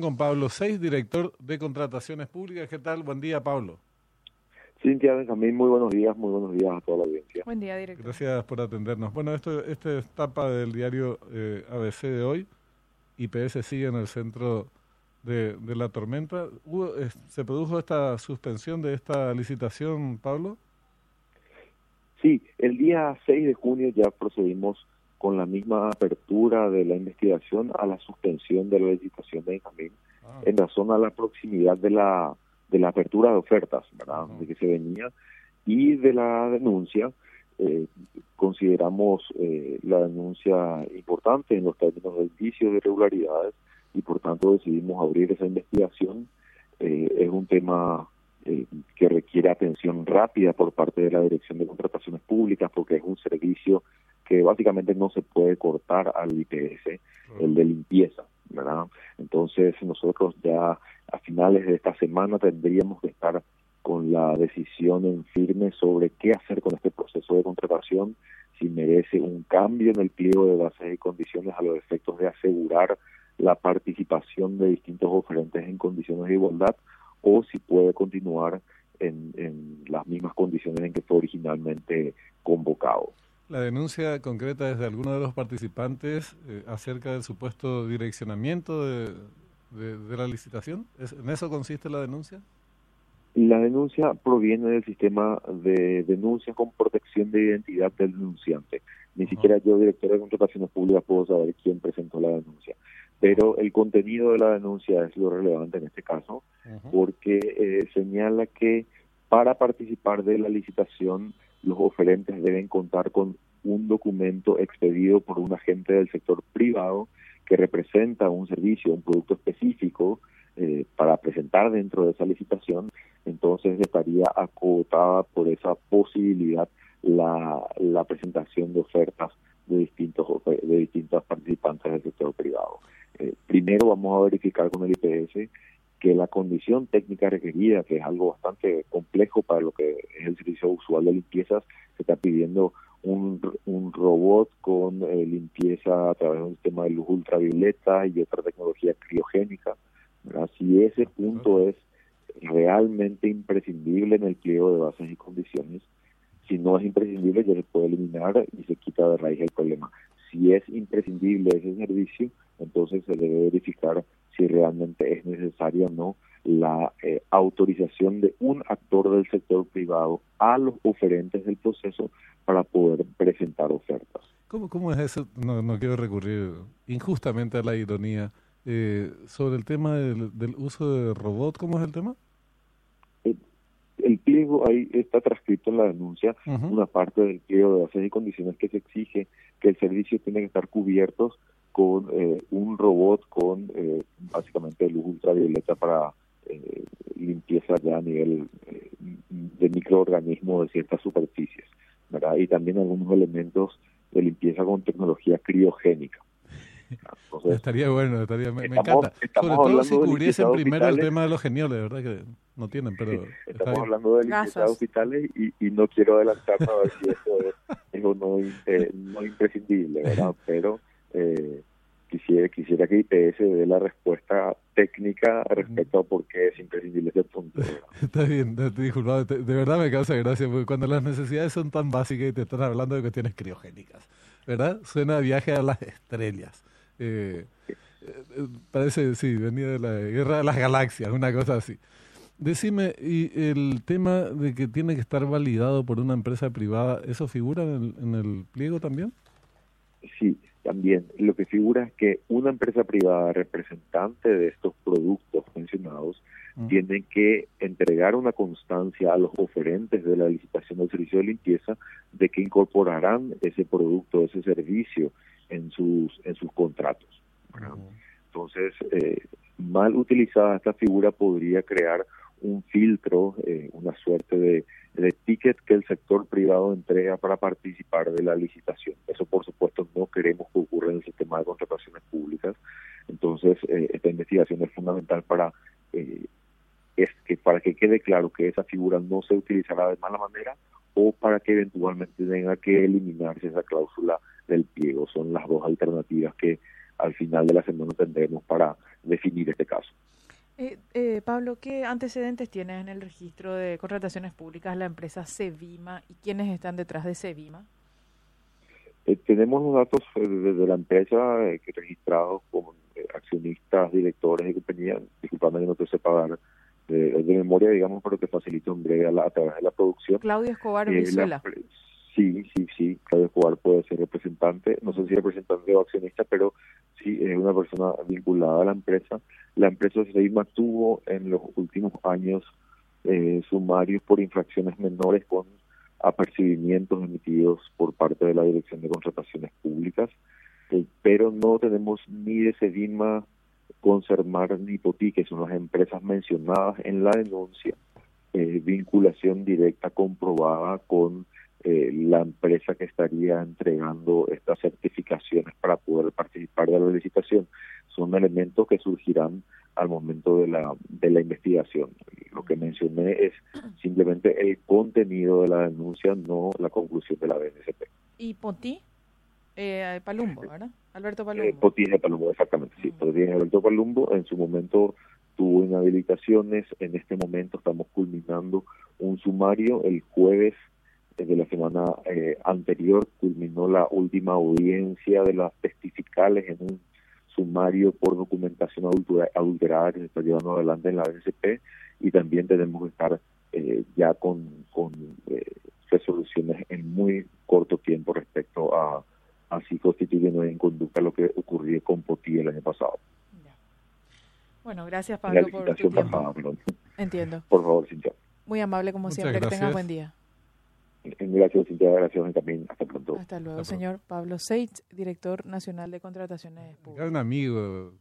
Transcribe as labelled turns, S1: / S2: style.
S1: con Pablo Seis, director de Contrataciones Públicas. ¿Qué tal? Buen día, Pablo.
S2: Cintia Benjamín, muy buenos días, muy buenos días a toda la audiencia.
S3: Buen día, director.
S1: Gracias por atendernos. Bueno, esto, esta es etapa del diario eh, ABC de hoy. IPS sigue en el centro de, la tormenta. ¿Se produjo esta suspensión de esta licitación, Pablo?
S2: Sí, el día 6 de junio ya procedimos con la misma apertura de la investigación a la suspensión de la licitación de Benjamín ah. en razón a la proximidad de la de la apertura de ofertas, ¿verdad? De que se venía y de la denuncia. Eh, consideramos eh, la denuncia importante en los términos del vicio de irregularidades y por tanto decidimos abrir esa investigación. Eh, es un tema que requiere atención rápida por parte de la Dirección de Contrataciones Públicas porque es un servicio que básicamente no se puede cortar al IPS, el de limpieza, ¿verdad? Entonces nosotros ya a finales de esta semana tendríamos que estar con la decisión en firme sobre qué hacer con este proceso de contratación, si merece un cambio en el pliego de bases y condiciones a los efectos de asegurar la participación de distintos oferentes en condiciones de igualdad o si puede continuar en, en las mismas condiciones en que fue originalmente convocado.
S1: La denuncia concreta es de alguno de los participantes eh, acerca del supuesto direccionamiento de, de, la licitación. ¿En eso consiste la denuncia?
S2: La denuncia proviene del sistema de denuncia con protección de identidad del denunciante. Ni siquiera yo, director de contrataciones públicas, puedo saber quién presentó la denuncia. Pero el contenido de la denuncia es lo relevante en este caso, porque eh, señala que para participar de la licitación los oferentes deben contar con un documento expedido por un agente del sector privado que representa un servicio, un producto específico eh, para presentar dentro de esa licitación, entonces estaría acotada por esa posibilidad la, la presentación de ofertas de distintos de distintos participantes del sector privado. Eh, primero vamos a verificar con el IPS que la condición técnica requerida, que es algo bastante complejo para lo que es el servicio usual de limpiezas, se está pidiendo un, un robot con eh, limpieza a través de un sistema de luz ultravioleta y otra tecnología criogénica. Si ese punto es realmente imprescindible en el pliego de bases y condiciones, si no es imprescindible ya se puede eliminar y se quita de raíz el problema. Si es imprescindible ese servicio, entonces se debe verificar si realmente es necesaria o no la eh, autorización de un actor del sector privado a los oferentes del proceso para poder presentar ofertas.
S1: ¿Cómo, cómo es eso? No, no quiero recurrir injustamente a la ironía. Eh, sobre el tema del, uso de robot, ¿cómo es el tema?
S2: El, pliego ahí está transcrito en la denuncia, una parte del pliego de bases y condiciones que se exige que el servicio tiene que estar cubiertos con eh, un robot con eh, básicamente luz ultravioleta para eh, limpieza ya a nivel de microorganismos de ciertas superficies, ¿verdad? Y también algunos elementos de limpieza con tecnología criogénica.
S1: estaría bueno, estaría, me, encanta. Sobre todo si cubriesen primero el tema de los genioles, ¿verdad? Que no tienen, pero.
S2: estamos hablando de limpieza de hospitales y, y, no quiero adelantarme a ver si eso es, es o no, no imprescindible, ¿verdad? Pero eh, quisiera, quisiera que IPS dé la respuesta técnica respecto a por qué es imprescindible ese punto.
S1: Está bien, disculpa, de verdad me causa gracia, porque cuando las necesidades son tan básicas y te están hablando de cuestiones criogénicas, ¿verdad? Suena a viaje a las estrellas. Eh, eh, parece, sí, venía de la guerra de las galaxias, una cosa así. Decime, ¿y el tema de que tiene que estar validado por una empresa privada, eso figura en el, en el pliego también?
S2: Sí, también lo que figura es que una empresa privada representante de estos productos mencionados tiene que entregar una constancia a los oferentes de la licitación del servicio de limpieza de que incorporarán ese producto, ese servicio en sus en sus contratos. Entonces, eh, mal utilizada esta figura podría crear un filtro, eh, una suerte de, de, ticket que el sector privado entrega para participar de la licitación. Eso, por supuesto, no queremos que ocurra en el sistema de contrataciones públicas. Entonces, eh, esta investigación es fundamental para eh, es que para que quede claro que esa figura no se utilizará de mala manera o para que eventualmente tenga que eliminarse esa cláusula del pliego. Son las dos alternativas que al final de la semana tendremos para definir este caso.
S3: Eh, eh, Pablo, ¿qué antecedentes tienes en el registro de contrataciones públicas la empresa Sevima y quiénes están detrás de Sevima?
S2: Eh, tenemos los datos de, la empresa que registrados como accionistas, directores y compañía. Disculpame que no te sepa dar de, memoria, digamos, pero te facilito en breve a, través de la producción.
S3: Claudio Escobar
S2: Venezuela. Sí, sí, sí, Claudio Escobar puede ser representante, no sé si representante o accionista, pero sí es una persona vinculada a la empresa. La empresa Seima tuvo en los últimos años eh, sumarios por infracciones menores con apercibimientos emitidos por parte de la Dirección de Contrataciones Públicas, pero no tenemos ni de Sedima, Consermar ni Poti, que son las empresas mencionadas en la denuncia, eh, vinculación directa comprobada con eh, la empresa que estaría entregando estas certificaciones para poder participar de la licitación. Son elementos que surgirán al momento de la, de la investigación. Que mencioné es simplemente el contenido de la denuncia, no la conclusión de la BNCP.
S3: ¿Y Poti? Eh, Palumbo, ¿verdad? Alberto Palumbo.
S2: Eh, Poti de Palumbo, exactamente, sí. Poti de Alberto Palumbo en su momento tuvo inhabilitaciones. En este momento estamos culminando un sumario. El jueves desde la semana eh, anterior culminó la última audiencia de las testificales en un sumario por documentación adulterada que se está llevando adelante en la BCP y también tenemos que estar eh, ya con, con eh, resoluciones en muy corto tiempo respecto a, a si constituye nueva en conducta lo que ocurrió con Poti el año pasado.
S3: Bueno, gracias Pablo por tu tiempo. Entiendo.
S2: Por favor, Cintia.
S3: Muy amable como siempre. Que tengas buen día.
S2: Gracias, Gracias también. Hasta pronto.
S3: Hasta luego, señor Pablo Seitz, director nacional de contrataciones públicas.
S1: un amigo